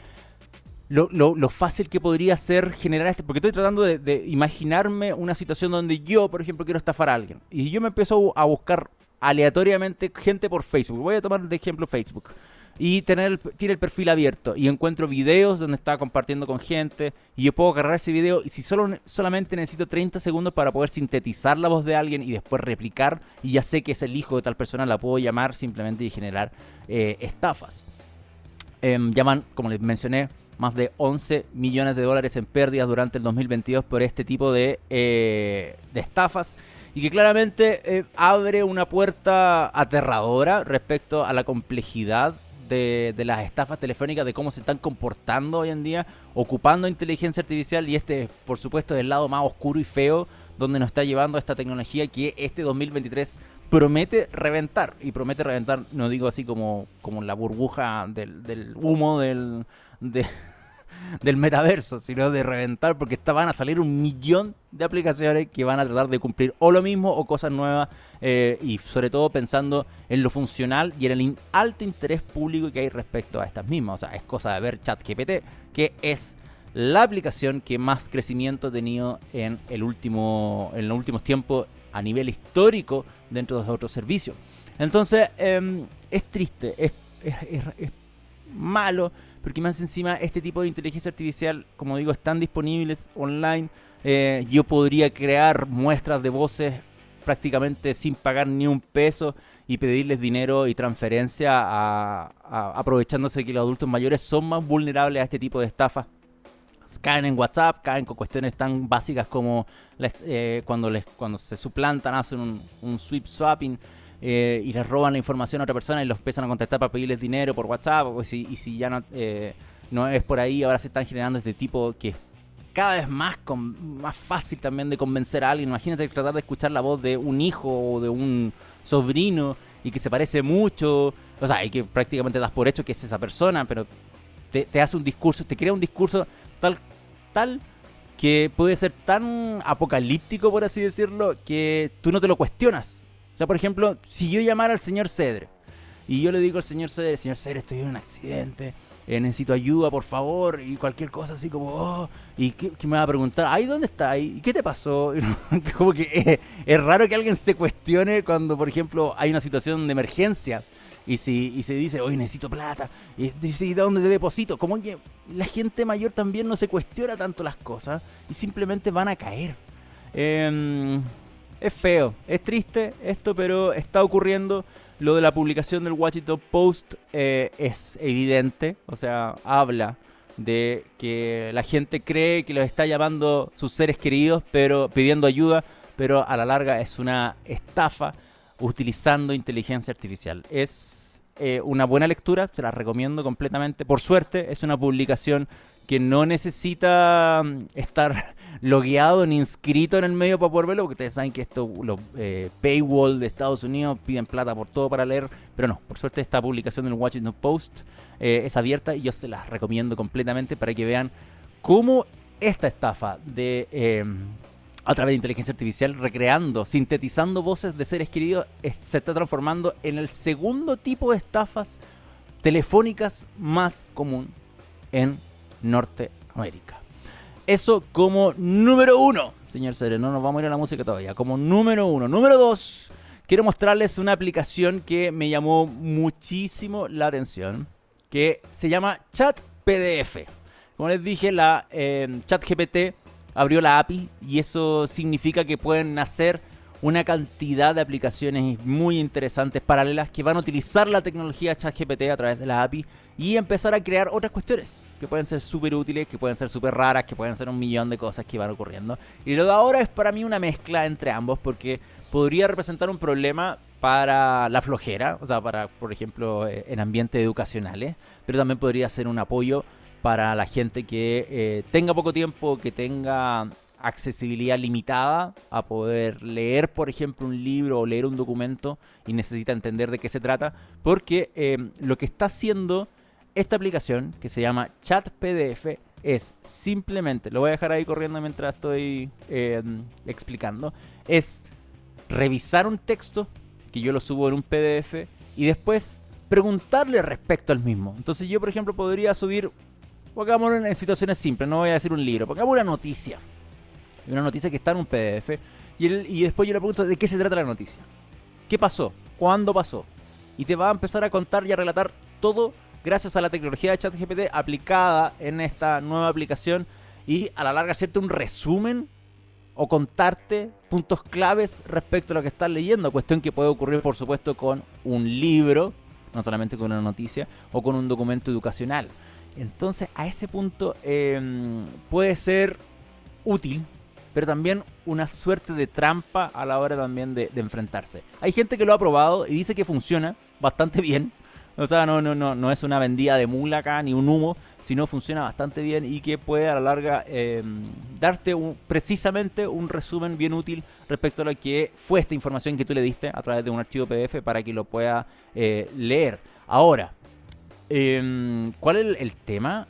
lo, fácil que podría ser generar este, porque estoy tratando de, imaginarme una situación donde yo, por ejemplo, quiero estafar a alguien y yo me empiezo a buscar aleatoriamente gente por Facebook. Voy a tomar de ejemplo Facebook. Y tener tiene el perfil abierto. Y encuentro videos donde está compartiendo con gente. Y yo puedo agarrar ese video. Y si solo solamente necesito 30 segundos para poder sintetizar la voz de alguien y después replicar y ya sé que es el hijo de tal persona la puedo llamar simplemente y generar eh, estafas. Em, llaman como les mencioné más de 11 millones de dólares en pérdidas durante el 2022 por este tipo de, eh, de estafas y que claramente eh, abre una puerta aterradora respecto a la complejidad de, las estafas telefónicas, de cómo se están comportando hoy en día, ocupando inteligencia artificial y este, por supuesto, es el lado más oscuro y feo donde nos está llevando esta tecnología que este 2023 promete reventar. Y promete reventar, no digo así como, como la burbuja del, humo del, de, del metaverso, sino de reventar, porque van a salir un millón de aplicaciones que van a tratar de cumplir o lo mismo o cosas nuevas, eh, y sobre todo pensando en lo funcional y en el alto interés público que hay respecto a estas mismas. O sea, es cosa de ver ChatGPT, que es la aplicación que más crecimiento ha tenido en, el último, en los últimos tiempos a nivel histórico dentro de otros servicios. Entonces, em, es triste, es, es malo porque más encima este tipo de inteligencia artificial, como digo, están disponibles online. Eh, yo podría crear muestras de voces prácticamente sin pagar ni un peso y pedirles dinero y transferencia aprovechándose que los adultos mayores son más vulnerables a este tipo de estafas. Caen en WhatsApp, caen con cuestiones tan básicas como eh, cuando, les, cuando se suplantan, hacen un, un sweep swapping eh, y les roban la información a otra persona y los empiezan a contestar para pedirles dinero por WhatsApp, o si, y si ya no, eh, no es por ahí, ahora se están generando este tipo que es cada vez más, con, más fácil también de convencer a alguien. Imagínate tratar de escuchar la voz de un hijo o de un sobrino y que se parece mucho, o sea, y que prácticamente das por hecho que es esa persona, pero te, te hace un discurso, te crea un discurso tal, tal que puede ser tan apocalíptico, por así decirlo, que tú no te lo cuestionas. O sea, por ejemplo, si yo llamara al señor Cedre y yo le digo al señor Cedre, señor Cedre, estoy en un accidente, eh, necesito ayuda, por favor, y cualquier cosa así como, oh, y que, me va a preguntar, ay, ¿dónde está? ¿Y qué te pasó? como que eh, es raro que alguien se cuestione cuando, por ejemplo, hay una situación de emergencia y si y se dice, oye, necesito plata, y dice, ¿y dónde te deposito? Como que la gente mayor también no se cuestiona tanto las cosas y simplemente van a caer. Eh, es feo, es triste esto, pero está ocurriendo. Lo de la publicación del Washington Post eh, es evidente, o sea, habla de que la gente cree que los está llamando sus seres queridos, pero pidiendo ayuda, pero a la larga es una estafa utilizando inteligencia artificial. Es eh, una buena lectura, se la recomiendo completamente. Por suerte, es una publicación que no necesita mm, estar logueado ni inscrito en el medio para poder verlo, porque ustedes saben que esto, los eh, paywall de Estados Unidos piden plata por todo para leer, pero no, por suerte esta publicación del Washington Post eh, es abierta y yo se las recomiendo completamente para que vean cómo esta estafa de em, a través de inteligencia artificial, recreando, sintetizando voces de seres queridos, se está transformando en el segundo tipo de estafas telefónicas más común en Norteamérica. Eso como número uno. Señor Sereno, no nos vamos a ir a la música todavía. Como número uno. Número dos, quiero mostrarles una aplicación que me llamó muchísimo la atención. Que se llama Chat PDF. Como les dije, la eh, Chat GPT abrió la API y eso significa que pueden hacer una cantidad de aplicaciones muy interesantes paralelas que van a utilizar la tecnología ChatGPT a través de la API y empezar a crear otras cuestiones que pueden ser súper útiles, que pueden ser súper raras, que pueden ser un millón de cosas que van ocurriendo. Y lo de ahora es para mí una mezcla entre ambos porque podría representar un problema para la flojera, o sea, para, por ejemplo, eh, en ambientes educacionales, pero también podría ser un apoyo para la gente que eh, tenga poco tiempo, que tenga accesibilidad limitada a poder leer, por ejemplo, un libro o leer un documento y necesita entender de qué se trata, porque eh, lo que está haciendo esta aplicación, que se llama Chat PDF, es simplemente, lo voy a dejar ahí corriendo mientras estoy eh, explicando, es revisar un texto, que yo lo subo en un PDF, y después preguntarle respecto al mismo. Entonces yo, por ejemplo, podría subir, pongámoslo en situaciones simples, no voy a decir un libro, pongamos una noticia una noticia que está en un PDF. Y, y después yo le pregunto de qué se trata la noticia. ¿Qué pasó? ¿Cuándo pasó? Y te va a empezar a contar y a relatar todo gracias a la tecnología de ChatGPT aplicada en esta nueva aplicación y a la larga hacerte un resumen o contarte puntos claves respecto a lo que estás leyendo. Cuestión que puede ocurrir, por supuesto, con un libro, no solamente con una noticia, o con un documento educacional. Entonces, a ese punto em, puede ser útil pero también una suerte de trampa a la hora también de, enfrentarse. Hay gente que lo ha probado y dice que funciona bastante bien. O sea, no, es una vendida de mula ni un humo, sino funciona bastante bien y que puede a la larga em, darte precisamente un resumen bien útil respecto a lo que fue esta información que tú le diste a través de un archivo PDF para que lo pueda eh, leer. Ahora, em, ¿cuál es el tema?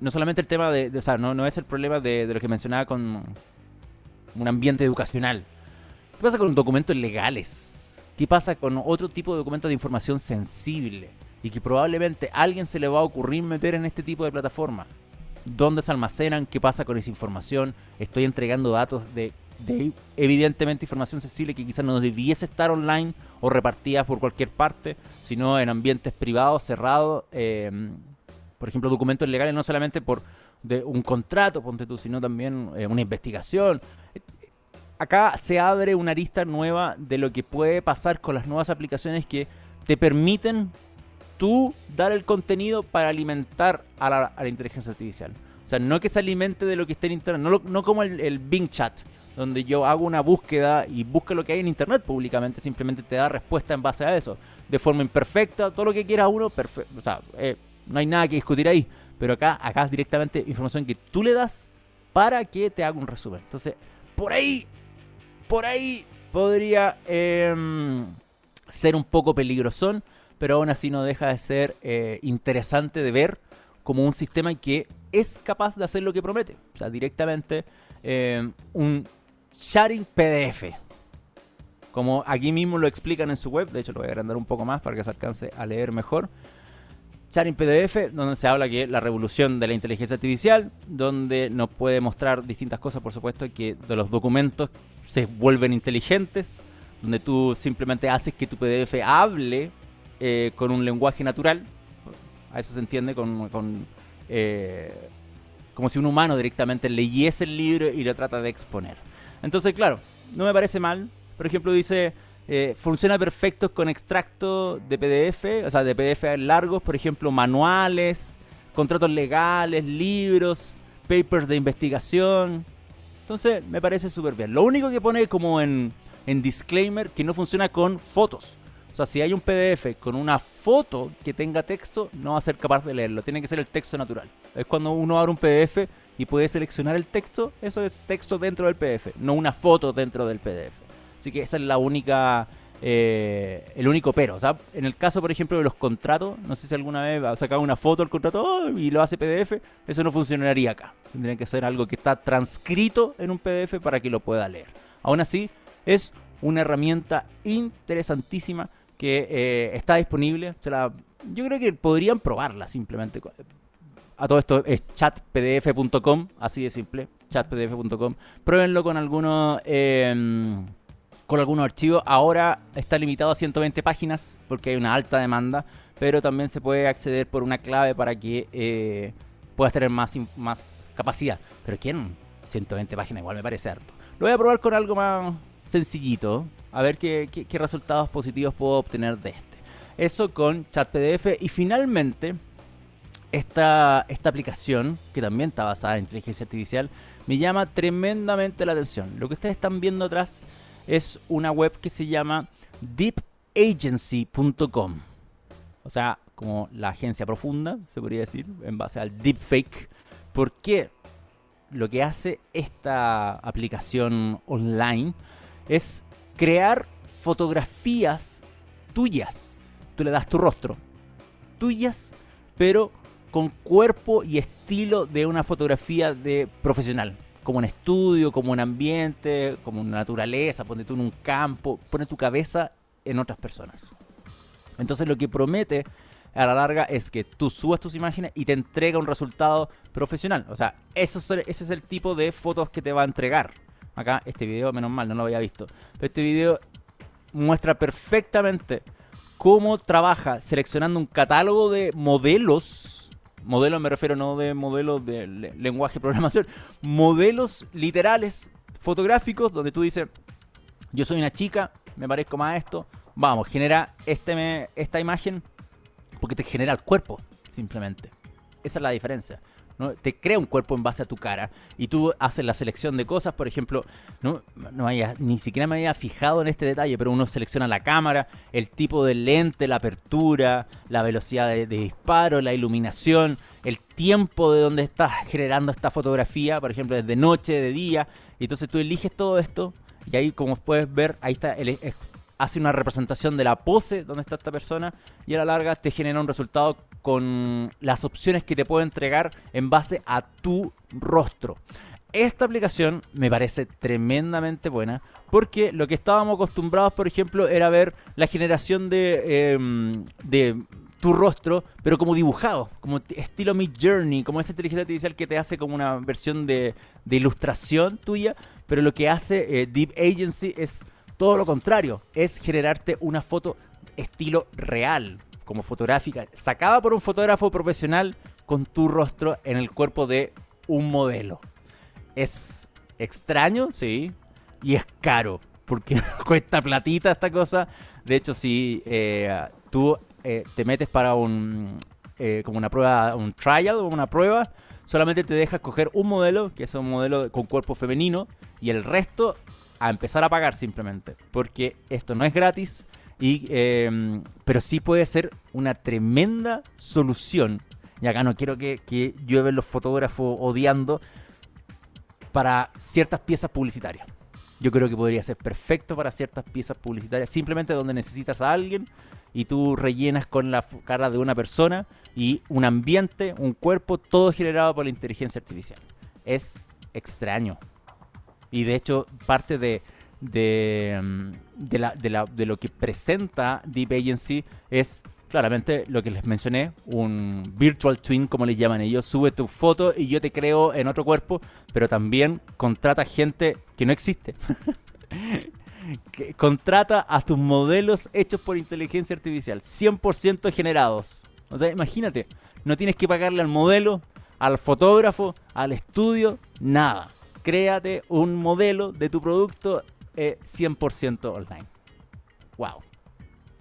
No solamente el tema de, o sea, no, no es el problema de, lo que mencionaba con un ambiente educacional. ¿Qué pasa con documentos legales? ¿Qué pasa con otro tipo de documentos de información sensible? Y que probablemente a alguien se le va a ocurrir meter en este tipo de plataforma. ¿Dónde se almacenan? ¿Qué pasa con esa información? Estoy entregando datos de, evidentemente información sensible que quizás no debiese estar online o repartida por cualquier parte, sino en ambientes privados, cerrados. Eh, por ejemplo, documentos legales no solamente por de un contrato, ponte tú, sino también eh, una investigación. Acá se abre una arista nueva de lo que puede pasar con las nuevas aplicaciones que te permiten tú dar el contenido para alimentar a la, inteligencia artificial. O sea, no que se alimente de lo que esté en Internet, no, como el, el, Bing Chat, donde yo hago una búsqueda y busca lo que hay en Internet públicamente, simplemente te da respuesta en base a eso, de forma imperfecta, todo lo que quiera uno, perfecto. O sea, eh, no hay nada que discutir ahí. Pero acá, acá es directamente información que tú le das para que te haga un resumen. Entonces, por ahí, por ahí podría em, ser un poco peligrosón, pero aún así no deja de ser eh, interesante de ver como un sistema que es capaz de hacer lo que promete. O sea, directamente em, un sharing PDF. Como aquí mismo lo explican en su web, de hecho lo voy a agrandar un poco más para que se alcance a leer mejor. Sharing PDF, donde se habla que la revolución de la inteligencia artificial, donde nos puede mostrar distintas cosas, por supuesto, que de los documentos se vuelven inteligentes, donde tú simplemente haces que tu PDF hable eh, con un lenguaje natural, a eso se entiende con, eh, como si un humano directamente leyese el libro y lo trata de exponer. Entonces, claro, no me parece mal. Por ejemplo, dice eh, funciona perfecto con extracto de PDF, o sea, de PDF largos, por ejemplo, manuales, contratos legales, libros, papers de investigación. Entonces me parece súper bien. Lo único que pone como en, en disclaimer que no funciona con fotos. O sea, si hay un PDF con una foto que tenga texto, no va a ser capaz de leerlo. Tiene que ser el texto natural. Es cuando uno abre un PDF y puede seleccionar el texto, eso es texto dentro del PDF, no una foto dentro del PDF. Así que esa es la única eh, el único pero. En el caso, por ejemplo, de los contratos, no sé si alguna vez ha sacado una foto del contrato oh, y lo hace PDF, eso no funcionaría acá. Tendría que ser algo que está transcrito en un PDF para que lo pueda leer. Aún así, es una herramienta interesantísima que eh, está disponible. yo creo que podrían probarla simplemente. A todo esto es chatpdf.com, así de simple, chatpdf.com. Pruébenlo con algunos... Eh, con algunos archivos. Ahora está limitado a 120 páginas porque hay una alta demanda, pero también se puede acceder por una clave para que eh, puedas tener más, más capacidad. Pero ¿quién? 120 páginas igual me parece harto. Lo voy a probar con algo más sencillito, a ver qué, qué, resultados positivos puedo obtener de este. Eso con chat PDF y finalmente esta, esta aplicación, que también está basada en inteligencia artificial, me llama tremendamente la atención. Lo que ustedes están viendo atrás es una web que se llama deepagency.com. O sea, como la agencia profunda, se podría decir, en base al deepfake. ¿Por qué? Lo que hace esta aplicación online es crear fotografías tuyas. Tú le das tu rostro. Tuyas, pero con cuerpo y estilo de una fotografía de profesional como un estudio, como un ambiente, como una naturaleza, pone tú en un campo, pone tu cabeza en otras personas. Entonces lo que promete a la larga es que tú subas tus imágenes y te entrega un resultado profesional. O sea, eso ese es el tipo de fotos que te va a entregar. Acá este video, menos mal, no lo había visto. este video muestra perfectamente cómo trabaja seleccionando un catálogo de modelos Modelos me refiero no de modelos de lenguaje de programación, modelos literales fotográficos donde tú dices, yo soy una chica, me parezco más a esto, vamos, genera este esta imagen porque te genera el cuerpo, simplemente. Esa es la diferencia. ¿No? Te crea un cuerpo en base a tu cara y tú haces la selección de cosas, por ejemplo, no, no haya, ni siquiera me había fijado en este detalle, pero uno selecciona la cámara, el tipo de lente, la apertura, la velocidad de, disparo, la iluminación, el tiempo de donde estás generando esta fotografía, por ejemplo, desde noche, de día, y entonces tú eliges todo esto y ahí como puedes ver, ahí está el, hace una representación de la pose donde está esta persona y a la larga te genera un resultado con las opciones que te puede entregar en base a tu rostro. Esta aplicación me parece tremendamente buena porque lo que estábamos acostumbrados, por ejemplo, era ver la generación de, em, tu rostro, pero como dibujado, como estilo Mid Journey, como esa inteligencia artificial que te hace como una versión de, de ilustración tuya, pero lo que hace eh, Deep Agency es todo lo contrario, es generarte una foto estilo real, como fotográfica, sacada por un fotógrafo profesional con tu rostro en el cuerpo de un modelo. Es extraño, sí, y es caro, porque cuesta platita esta cosa. De hecho, si eh, tú eh, te metes para un, eh, como una prueba, un trial o una prueba, solamente te deja escoger un modelo, que es un modelo con cuerpo femenino, y el resto a empezar a pagar simplemente, porque esto no es gratis, em, pero sí puede ser una tremenda solución. Y acá no quiero que, que llueven los fotógrafos odiando para ciertas piezas publicitarias. Yo creo que podría ser perfecto para ciertas piezas publicitarias, simplemente donde necesitas a alguien y tú rellenas con la cara de una persona y un ambiente, un cuerpo, todo generado por la inteligencia artificial. Es extraño, y de hecho, parte de, mm, de, la, de, lo que presenta Deep Agency es claramente lo que les mencioné, un virtual twin, como les llaman ellos. Sube tu foto y yo te creo en otro cuerpo, pero también contrata gente que no existe. contrata a tus modelos hechos por inteligencia artificial, 100% generados. O sea, imagínate, no tienes que pagarle al modelo, al fotógrafo, al estudio, nada créate un modelo de tu producto 100% eh, online. Wow.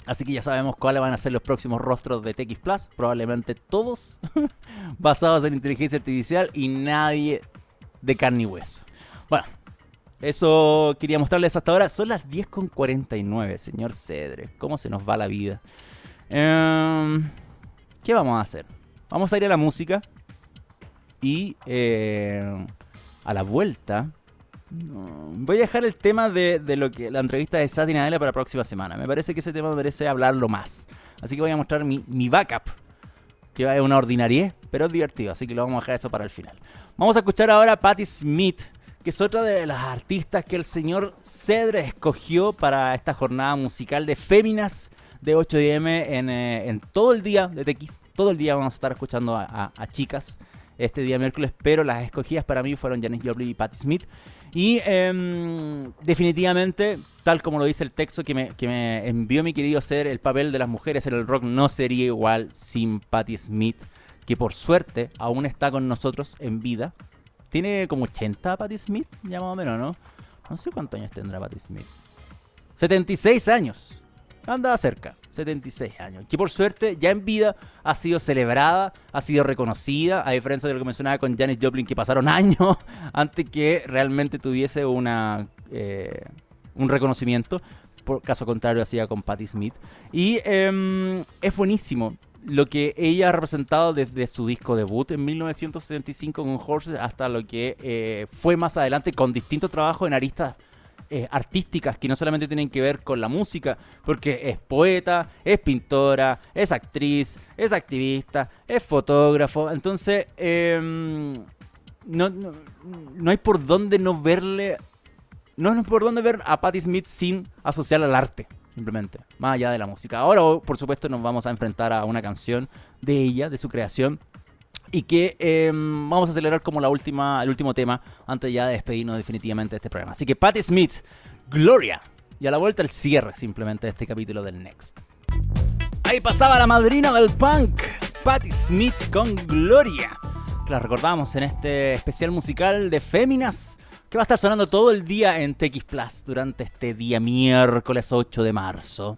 Así que ya sabemos cuáles van a ser los próximos rostros de TX Plus. Probablemente todos basados en inteligencia artificial y nadie de carne y hueso. Bueno, eso quería mostrarles hasta ahora. Son las 10.49, señor Cedre. ¿Cómo se nos va la vida? Em, ¿Qué vamos a hacer? Vamos a ir a la música. Y eh, a la vuelta voy a dejar el tema de, lo que la entrevista de Sati Nadella para la próxima semana. Me parece que ese tema merece hablarlo más. Así que voy a mostrar mi, backup. Que es una ordinaria, pero es divertido. Así que lo vamos a dejar eso para el final. Vamos a escuchar ahora a Patti Smith, que es otra de las artistas que el señor Cedre escogió para esta jornada musical de Féminas de 8DM en, eh, en todo el día de TX. Todo el día vamos a estar escuchando a, chicas este día miércoles, pero las escogidas para mí fueron Janis Joplin y Patti Smith. Y em, definitivamente, tal como lo dice el texto que me, que me envió mi querido ser, el papel de las mujeres en el rock no sería igual sin Patti Smith, que por suerte aún está con nosotros en vida. Tiene como 80 Patti Smith, ya más o menos, ¿no? No sé cuántos años tendrá Patti Smith. 76 años. Anda cerca. 76 años. Que por suerte ya en vida ha sido celebrada, ha sido reconocida, a diferencia de lo que mencionaba con Janis Joplin, que pasaron años antes que realmente tuviese una, eh, un reconocimiento. Por caso contrario, hacía con Patti Smith. Y em, es buenísimo lo que ella ha representado desde su disco debut en 1975 con Horses hasta lo que eh, fue más adelante con distintos trabajos en aristas eh, artísticas que no solamente tienen que ver con la música, porque es poeta, es pintora, es actriz, es activista, es fotógrafo. Entonces, em, no, no, hay por dónde no verle. No hay por dónde ver a Patti Smith sin asociar al arte, simplemente, más allá de la música. Ahora, por supuesto, nos vamos a enfrentar a una canción de ella, de su creación, y que em, vamos a acelerar como la última, el último tema antes ya de despedirnos definitivamente de este programa. Así que Patti Smith, Gloria. Y a la vuelta el cierre simplemente de este capítulo del Next. Ahí pasaba la madrina del punk, Patti Smith con Gloria. Que la recordamos en este especial musical de Féminas que va a estar sonando todo el día en TX Plus durante este día miércoles 8 de marzo.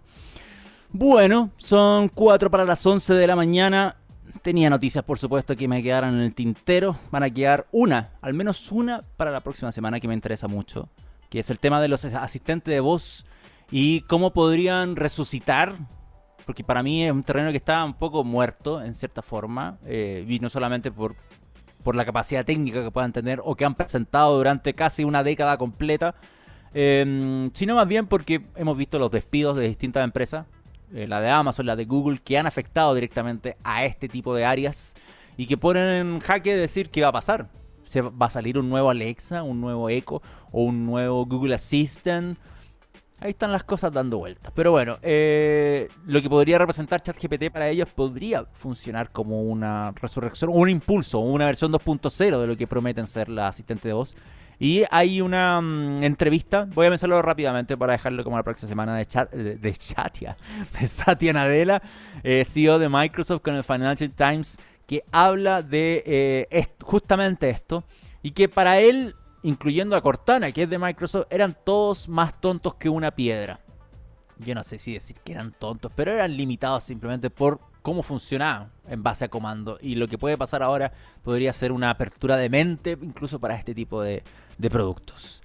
Bueno, son 4 para las 11 de la mañana Tenía noticias, por supuesto, que me quedaran en el tintero. Van a quedar una, al menos una, para la próxima semana que me interesa mucho. Que es el tema de los asistentes de voz y cómo podrían resucitar. Porque para mí es un terreno que está un poco muerto, en cierta forma. Eh, y no solamente por, por la capacidad técnica que puedan tener o que han presentado durante casi una década completa. Em, sino más bien porque hemos visto los despidos de distintas empresas eh, la de Amazon, la de Google, que han afectado directamente a este tipo de áreas y que ponen en jaque decir qué va a pasar. ¿Se va a salir un nuevo Alexa, un nuevo Echo o un nuevo Google Assistant? Ahí están las cosas dando vueltas. Pero bueno, eh, lo que podría representar ChatGPT para ellos podría funcionar como una resurrección, un impulso, una versión 2.0 de lo que prometen ser la asistente de voz. Y hay una mm, entrevista, voy a mencionarlo rápidamente para dejarlo como la próxima semana de, chat, de, de de Satya Nadella, eh, CEO de Microsoft con el Financial Times, que habla de eh, justamente esto y que para él, incluyendo a Cortana, que es de Microsoft, eran todos más tontos que una piedra. Yo no sé si decir que eran tontos, pero eran limitados simplemente por cómo funcionaba en base a comando. Y lo que puede pasar ahora podría ser una apertura de mente incluso para este tipo de, de productos.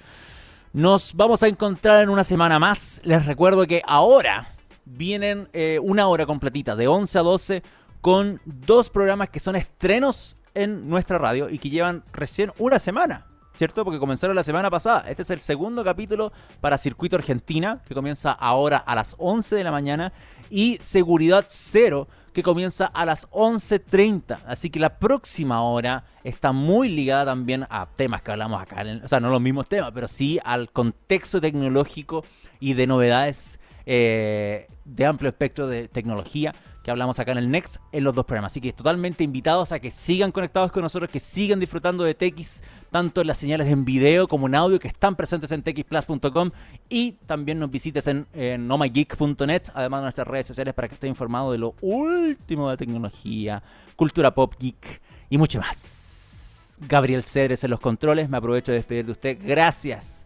Nos vamos a encontrar en una semana más. Les recuerdo que ahora vienen eh, una hora completita, de 11 a 12, con dos programas que son estrenos en nuestra radio y que llevan recién una semana. ¿Cierto? Porque comenzaron la semana pasada. Este es el segundo capítulo para Circuito Argentina, que comienza ahora a las 11 de la mañana. Y Seguridad Cero, que comienza a las 11.30. Así que la próxima hora está muy ligada también a temas que hablamos acá. o sea, no los mismos temas, pero sí al contexto tecnológico y de novedades eh, de amplio espectro de tecnología que hablamos acá en el Next en los dos programas. Así que totalmente invitados a que sigan conectados con nosotros, que sigan disfrutando de TX, tanto en las señales en video como en audio que están presentes en txplus.com y también nos visites en, en además de nuestras redes sociales para que estés informado de lo último de tecnología, cultura pop, geek y mucho más. Gabriel Cedres en los controles, me aprovecho de despedir de usted. Gracias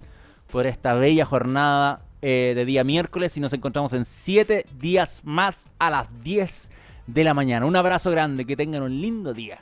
por esta bella jornada eh, de día miércoles y nos encontramos en 7 días más a las 10 de la mañana. Un abrazo grande, que tengan un lindo día.